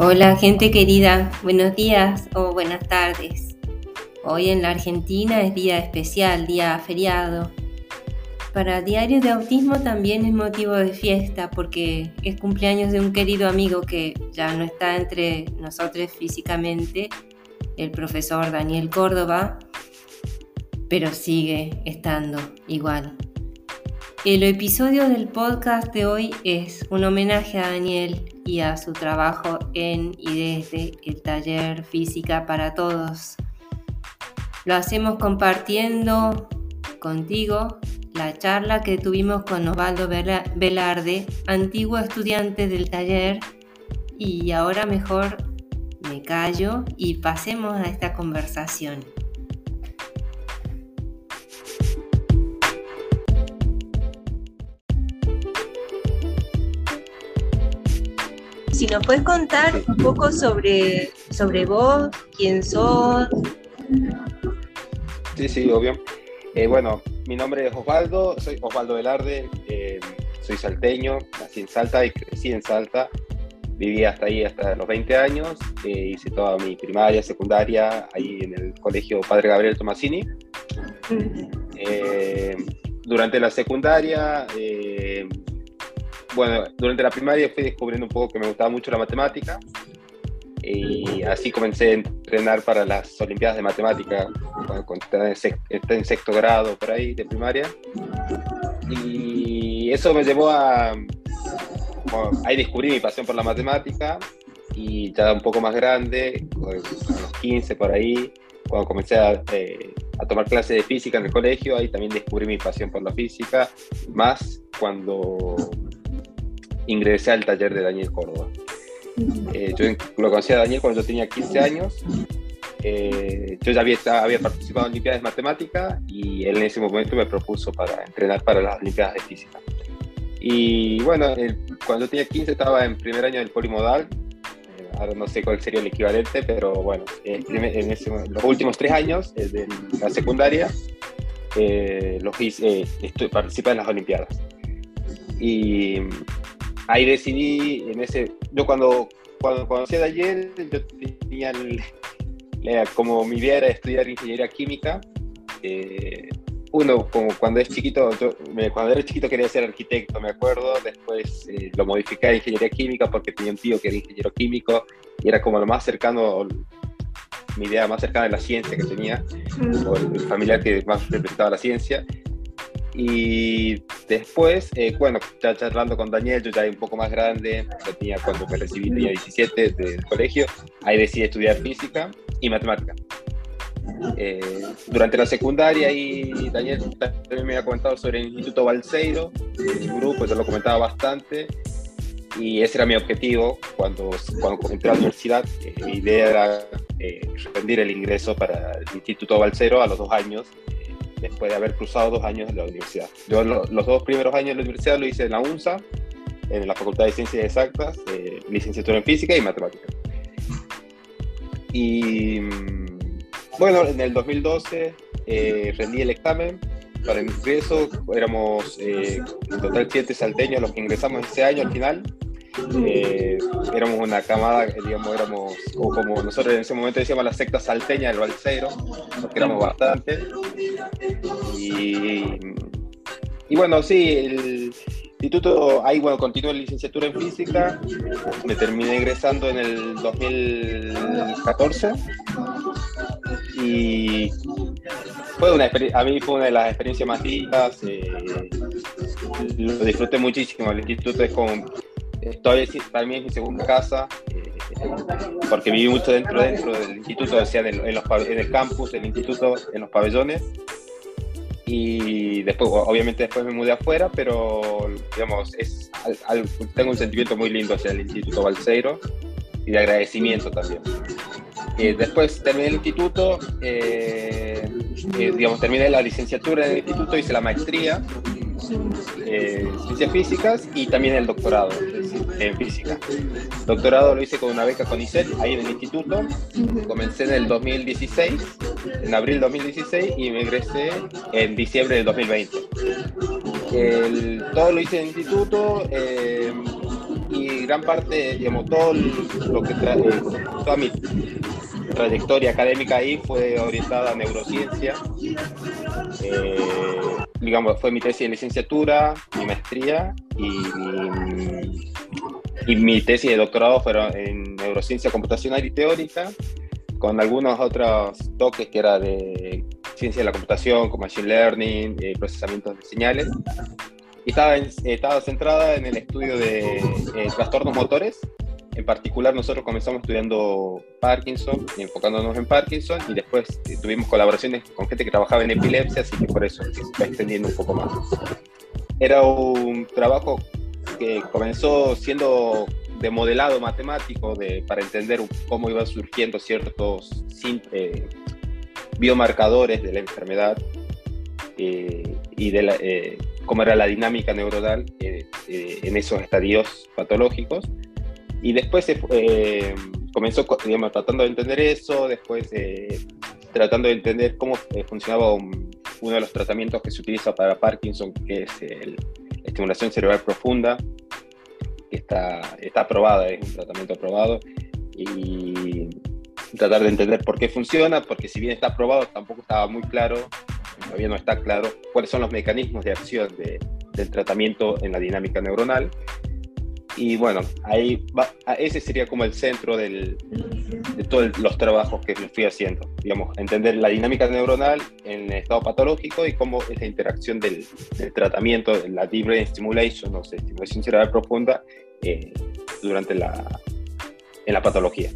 Hola gente querida, buenos días o buenas tardes. Hoy en la Argentina es día especial, día feriado. Para Diario de Autismo también es motivo de fiesta porque es cumpleaños de un querido amigo que ya no está entre nosotros físicamente, el profesor Daniel Córdoba, pero sigue estando igual. El episodio del podcast de hoy es un homenaje a Daniel y a su trabajo en y desde el taller Física para Todos. Lo hacemos compartiendo contigo la charla que tuvimos con Osvaldo Velarde, antiguo estudiante del taller, y ahora mejor me callo y pasemos a esta conversación. Si nos puedes contar un poco sobre, sobre vos, quién sos. Sí, sí, obvio. Eh, bueno, mi nombre es Osvaldo, soy Osvaldo Velarde, eh, soy salteño, nací en Salta y crecí en Salta. Viví hasta ahí, hasta los 20 años. Eh, hice toda mi primaria, secundaria, ahí en el colegio Padre Gabriel Tomasini. durante la secundaria bueno, durante la primaria fui descubriendo un poco que me gustaba mucho la matemática y así comencé a entrenar para las Olimpiadas de Matemática cuando estaba en sexto grado por ahí de primaria. Y eso me llevó a... ahí descubrí mi pasión por la matemática y ya un poco más grande, a los 15 por ahí, cuando comencé a, eh, a tomar clases de física en el colegio, ahí también descubrí mi pasión por la física, más cuando ingresé al taller de Daniel Córdoba. Eh, yo lo conocí a Daniel cuando yo tenía 15 años. Eh, yo ya había, había participado en Olimpiadas de Matemática y él en ese momento me propuso para entrenar para las Olimpiadas de Física. Y bueno, cuando yo tenía 15 estaba en primer año del polimodal. Eh, ahora no sé cuál sería el equivalente, pero bueno, en, los últimos tres años de la secundaria los hice, participé en las Olimpiadas. Y ahí decidí, en ese, yo cuando, cuando conocí a ayer, yo tenía como mi idea era estudiar ingeniería química. Eh, uno, como cuando es chiquito, yo, cuando era chiquito quería ser arquitecto, me acuerdo, después eh, lo modificé a ingeniería química porque tenía un tío que era ingeniero químico y era como lo más cercano, mi idea más cercana de la ciencia que tenía, o el familiar que más representaba la ciencia. Y después, eh, bueno, ya charlando con Daniel, yo ya un poco más grande, ya tenía cuando me recibí, tenía 17 del colegio, ahí decidí estudiar física y matemática. Eh, durante la secundaria y Daniel también me había comentado sobre el Instituto Balseiro, un grupo, yo lo comentaba bastante y ese era mi objetivo cuando, cuando entré a la universidad. Eh, mi idea era rendir el ingreso para el Instituto Balseiro a los dos años después de haber cruzado dos años en la universidad. Yo los dos primeros años de la universidad lo hice en la UNSA, en la Facultad de Ciencias Exactas, eh, licenciatura en Física y Matemática. Y mm, bueno, en el 2012 eh, rendí el examen para el ingreso, éramos eh, en total siete salteños los que ingresamos ese año al final. Eh, éramos una camada, digamos, éramos, como nosotros en ese momento decíamos la secta salteña del Balseiro, porque éramos bastante. Y, y bueno, sí, el instituto, ahí bueno, continué la licenciatura en física, me terminé ingresando en el 2014 y fue una a mí fue una de las experiencias más lindas, eh, lo disfruté muchísimo, el instituto es como Todavía para mí es mi segunda casa, eh, porque viví mucho dentro, dentro del instituto, o sea, en, el campus, del instituto, en los pabellones. Y después, obviamente después me mudé afuera, pero digamos, es, tengo un sentimiento muy lindo hacia el Instituto Balseiro y de agradecimiento también. Eh, después terminé el instituto, eh, digamos, terminé la licenciatura en el instituto, hice la maestría eh, ciencias físicas y también el doctorado en física. Doctorado lo hice con una beca con ICET, ahí en el instituto. Comencé en el 2016, en abril 2016 y me ingresé en diciembre del 2020. todo lo hice en el instituto eh, y gran parte, digamos, todo lo que toda mi trayectoria académica ahí fue orientada a neurociencia. Eh, digamos, fue mi tesis de licenciatura, mi maestría y, y mi tesis de doctorado fueron en neurociencia computacional y teórica, con algunos otros toques que era de ciencia de la computación, como machine learning, eh, de señales. Y estaba, estaba centrada en el estudio de eh, trastornos motores. En particular, nosotros comenzamos estudiando Parkinson, enfocándonos en Parkinson, y después eh, tuvimos colaboraciones con gente que trabajaba en epilepsia, así que por eso se está extendiendo un poco más. Era un trabajo que comenzó siendo de modelado matemático de, para entender cómo iban surgiendo ciertos eh, biomarcadores de la enfermedad eh, y de eh, cómo era la dinámica neuronal en esos estadios patológicos. Y después comenzó digamos, tratando de entender eso, después tratando de entender cómo funcionaba uno de los tratamientos que se utiliza para Parkinson, que es la estimulación cerebral profunda, que está, está aprobada, es un tratamiento aprobado, y tratar de entender por qué funciona, porque si bien está aprobado, tampoco estaba muy claro, todavía no está claro cuáles son los mecanismos de acción del tratamiento en la dinámica neuronal. Y bueno, ahí ese sería como el centro del, de todos los trabajos que fui haciendo. Digamos, entender la dinámica neuronal en el estado patológico y cómo es la interacción del, tratamiento, la deep brain stimulation, o sea, estimulación cerebral profunda, eh, durante la, en la patología.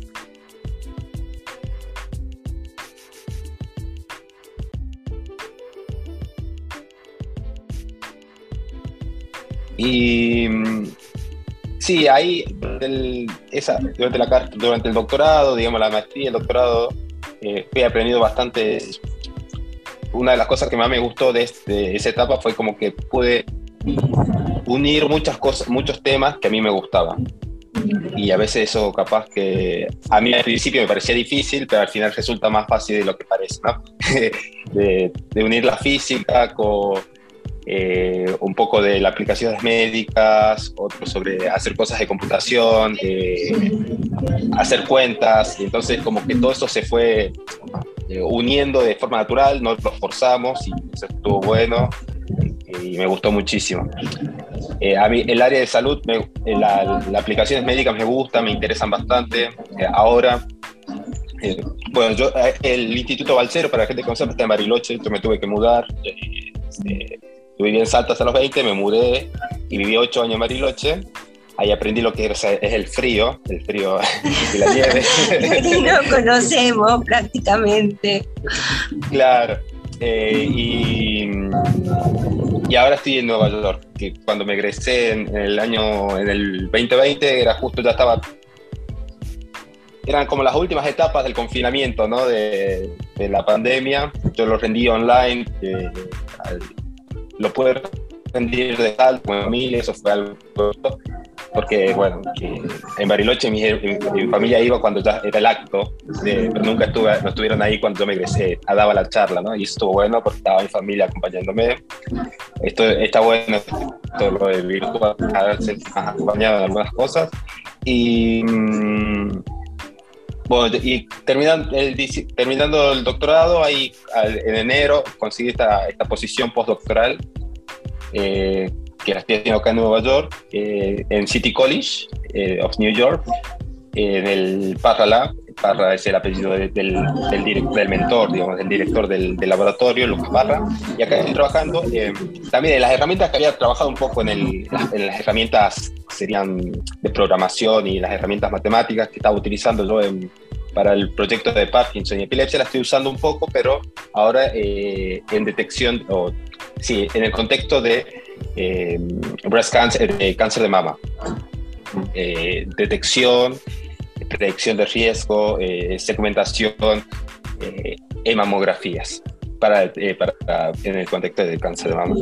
Y Sí, ahí esa, durante, la, durante el doctorado, digamos la maestría, el doctorado, eh, he aprendido bastante. Una de las cosas que más me gustó de, este, esa etapa fue como que pude unir muchas cosas, muchos temas que a mí me gustaban. Y a veces eso capaz que a mí al principio me parecía difícil, pero al final resulta más fácil de lo que parece, ¿no? de, de unir la física con eh, un poco de las aplicaciones médicas, otro sobre hacer cosas de computación, eh, hacer cuentas, y entonces como que todo eso se fue eh, uniendo de forma natural, no lo forzamos y eso estuvo bueno y me gustó muchísimo. a mí el área de salud, las aplicaciones médicas me gustan, me interesan bastante. ahora bueno, yo, el Instituto Balcero, para la gente que no sepa, está en Bariloche, yo me tuve que mudar. Yo viví en Salta hasta los 20, me mudé y viví 8 años en Mariloche. Ahí aprendí lo que es, el frío, el frío y la nieve. no conocemos prácticamente. Claro. Eh, y, y, ahora estoy en Nueva York, que cuando me egresé en, el año, en el 2020, era justo, ya estaba eran como las últimas etapas del confinamiento, ¿no? De, de la pandemia. Yo lo rendí online eh, lo pude rendir de tal con familia, eso fue algo porque bueno, en Bariloche mi, familia iba cuando ya era el acto, pero nunca estuve, no estuvieron ahí cuando yo me egresé, daba la charla, ¿no? Y estuvo bueno porque estaba mi familia acompañándome. Esto está bueno, todo lo de virtual, acompañado en algunas cosas. Y, mm, y terminando el, terminando el doctorado, ahí en enero conseguí esta, esta posición postdoctoral eh, que la estoy haciendo acá en Nueva York, eh, en City College eh, of New York, en el Parra Lab. Es el apellido del, del, del, mentor, digamos, del director del, laboratorio, Lucas Parra. Y acá estoy trabajando también en las herramientas que había trabajado un poco en, el, en las herramientas serían de programación y las herramientas matemáticas que estaba utilizando yo en, para el proyecto de Parkinson y epilepsia la estoy usando un poco, pero ahora en detección o sí, en el contexto de eh, breast cancer, de cáncer de mama. Eh, detección, predicción de riesgo, eh, segmentación, hemamografías. Para, para, en el contexto del cáncer de mama.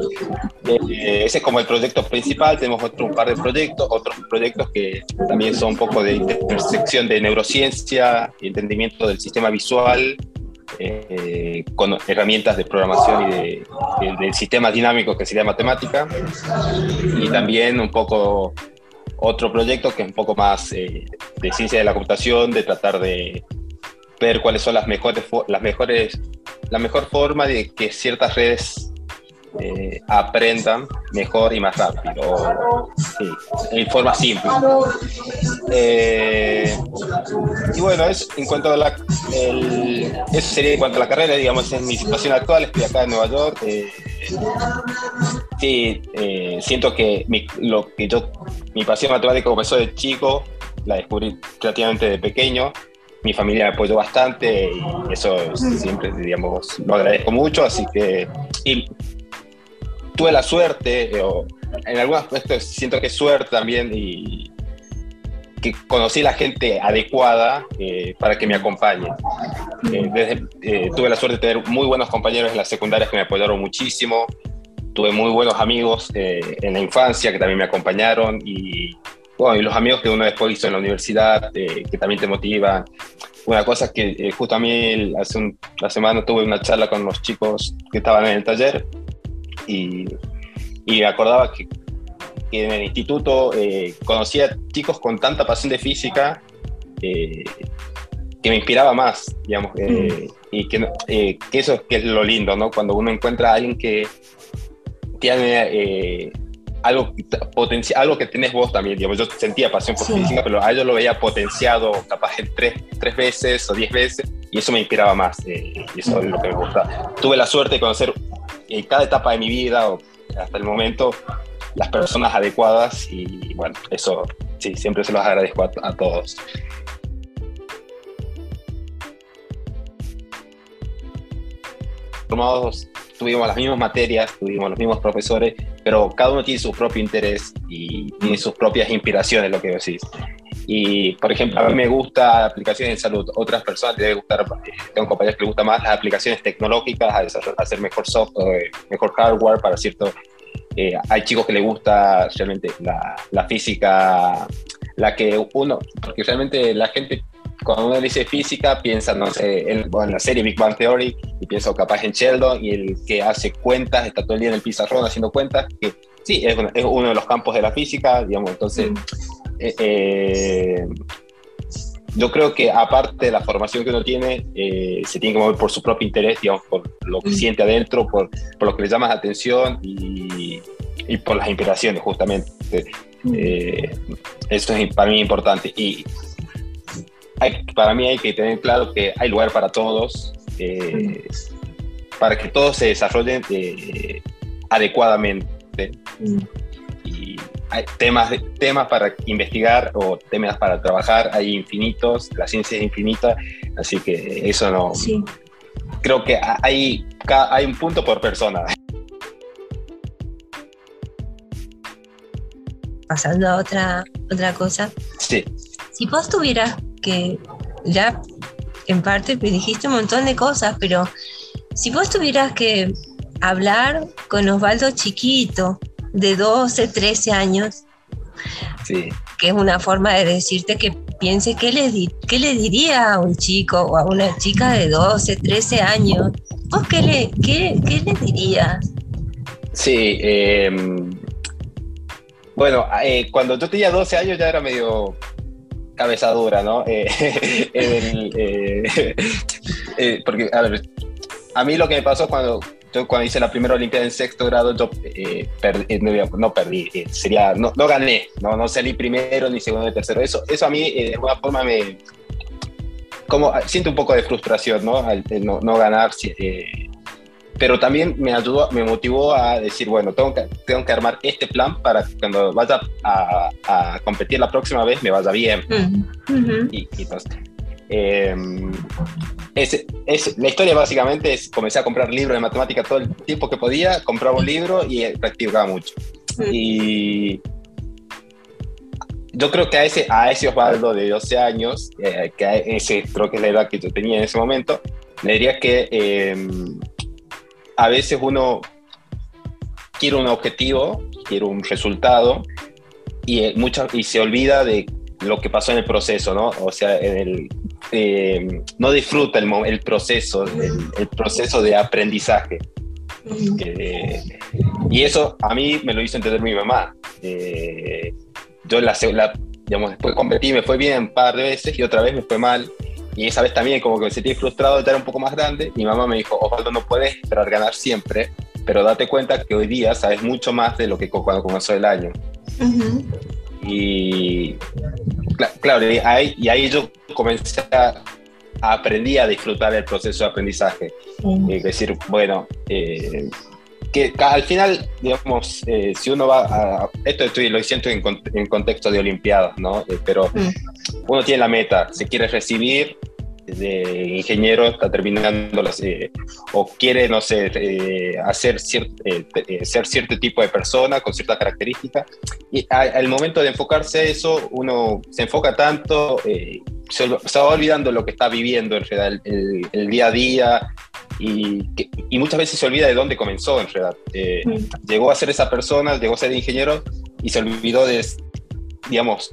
ese es como el proyecto principal, tenemos otro un par de proyectos, otros proyectos que también son un poco de intersección de neurociencia, entendimiento del sistema visual, eh, con herramientas de programación y de, de, sistemas dinámicos que sería matemática y también un poco otro proyecto que es un poco más de ciencia de la computación, de tratar de ver cuáles son las mejores, las mejores, la mejor forma de que ciertas redes eh, aprendan mejor y más rápido, en forma simple. Eh, y bueno, es, en cuanto a la, eso sería en cuanto a la carrera, digamos, en mi situación actual, estoy acá en Nueva York. Eh, sí, siento que mi, lo que yo, mi pasión matemática comenzó de chico, la descubrí relativamente de pequeño mi familia me apoyó bastante y eso siempre, digamos, lo agradezco mucho, así que y tuve la suerte, eh, o en algunos aspectos siento que es suerte también, y que conocí la gente adecuada eh, para que me acompañe. Eh, tuve la suerte de tener muy buenos compañeros en las secundarias que me apoyaron muchísimo. Tuve muy buenos amigos en la infancia que también me acompañaron y, bueno, y los amigos que uno después hizo en la universidad que también te motivan. Una cosa que justo a mí hace una semana tuve una charla con los chicos que estaban en el taller y, y me acordaba que, en el instituto eh, conocía chicos con tanta pasión de física eh, que me inspiraba más, digamos, eh, mm. y que, que, eso es lo lindo, ¿no? Cuando uno encuentra a alguien que tiene algo, algo que tenés vos también, digamos, yo sentía pasión por física, pero a ellos lo veía potenciado capaz en tres, tres veces o diez veces, y eso me inspiraba más, y eso es lo que me gusta. Tuve la suerte de conocer en cada etapa de mi vida o hasta el momento las personas adecuadas y bueno, eso sí, siempre se los agradezco a, todos. Formados tuvimos las mismas materias, tuvimos los mismos profesores, pero cada uno tiene su propio interés y tiene sus propias inspiraciones, lo que decís. Y, por ejemplo, a mí me gusta aplicaciones de salud, otras personas les debe gustar, eh, tengo compañeros que les gusta más las aplicaciones tecnológicas, a hacer mejor software, eh, mejor hardware para cierto... Eh, hay chicos que les gusta realmente la, la física, la que uno, porque realmente la gente cuando uno dice física, piensa, no sé, en, la serie Big Bang Theory, y piensa capaz en Sheldon, y el que hace cuentas, está todo el día en el pizarrón haciendo cuentas, que sí, es, es uno de los campos de la física, digamos, entonces, eh, eh, yo creo que aparte de la formación que uno tiene, eh, se tiene que mover por su propio interés, digamos, por lo que mm. siente adentro, por, por, lo que le llama la atención y, y por las inspiraciones, justamente. Mm. eso es para mí importante. Y para mí hay que tener claro que hay lugar para todos, mm. para que todos se desarrollen adecuadamente hay temas, temas para investigar o temas para trabajar, hay infinitos, la ciencia es infinita, así que eso no... Sí. Creo que hay, hay un punto por persona. Pasando a otra, otra cosa. Sí. Si vos tuvieras que, ya en parte me dijiste un montón de cosas, pero si vos tuvieras que hablar con Osvaldo chiquito, de 12, 13 años, que es una forma de decirte que piense qué le, qué le diría a un chico o a una chica de 12, 13 años. ¿Vos qué le, qué, le dirías? Sí, em, bueno, eh, cuando yo tenía 12 años ya era medio cabezadura, ¿no? Eh, eh, porque, a ver, a mí lo que me pasó cuando yo cuando hice la primera Olimpiada en sexto grado, yo eh, eh, no, perdí, eh, sería, no, no, gané, no, no salí primero, ni segundo, ni tercero. Eso, eso a mí de alguna forma me... Como, siento un poco de frustración, ¿no? Al no, no ganar, pero también me ayudó, me motivó a decir, bueno, tengo que, tengo que armar este plan para que cuando vaya a, a competir la próxima vez me vaya bien. Mm. y, y entonces, em, es, es, la historia básicamente es, comencé a comprar libros de matemática todo el tiempo que podía, compraba un libro y practicaba mucho. Y yo creo que a ese, a ese Osvaldo de 12 años, eh, que ese creo que es la edad que yo tenía en ese momento, le diría que em, a veces uno quiere un objetivo, quiere un resultado y, eh, y se olvida de lo que pasó en el proceso, ¿no? O sea, en el, eh, no disfruta el, el proceso, el, proceso de aprendizaje. Eh, y eso a mí me lo hizo entender mi mamá. Eh, yo la, la, digamos, después competí, me fue bien un par de veces y otra vez me fue mal. Y esa vez también como que me sentí frustrado de estar un poco más grande. Mi mamá me dijo, Osvaldo, no puedes esperar ganar siempre, pero date cuenta que hoy día sabes mucho más de lo que cuando comenzó el año. Y claro, y ahí, y ahí yo comencé a, aprendí a disfrutar el proceso de aprendizaje. Es decir, bueno, eh, que al final, digamos, eh, si uno va a... Esto estoy, lo siento en, en contexto de Olimpiadas, ¿no? Eh, pero uno tiene la meta, se quiere recibir de ingeniero, está terminando las, o quiere, no sé, hacer ser cierto tipo de persona con ciertas características. Y al momento de enfocarse a eso, uno se enfoca tanto se, va olvidando lo que está viviendo en realidad, el, día a día, y, y, muchas veces se olvida de dónde comenzó en realidad. Eh, llegó a ser esa persona, llegó a ser ingeniero y se olvidó de, digamos,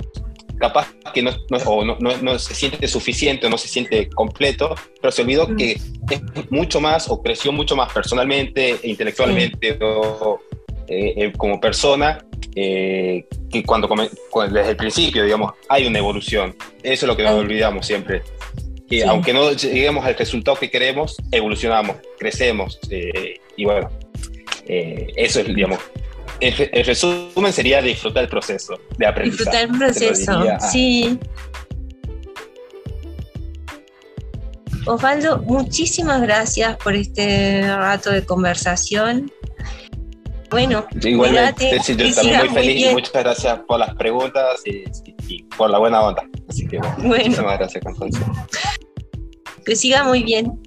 capaz que no, no, no, se siente suficiente o no se siente completo, pero se olvidó que es mucho más o creció mucho más personalmente e intelectualmente o eh, eh, como persona que cuando, desde el principio, digamos, hay una evolución. Eso es lo que nos olvidamos siempre. Que aunque no lleguemos al resultado que queremos, evolucionamos, crecemos. Eh, y bueno, eh, eso es, digamos, el, resumen sería disfrutar el proceso de aprendizaje. Disfrutar el proceso, sí. Osvaldo, muchísimas gracias por este rato de conversación. Bueno, igualmente, sí, yo también muy feliz y muchas gracias por las preguntas y, por la buena onda. Así que bueno, muchísimas gracias, Constanza. Que siga muy bien.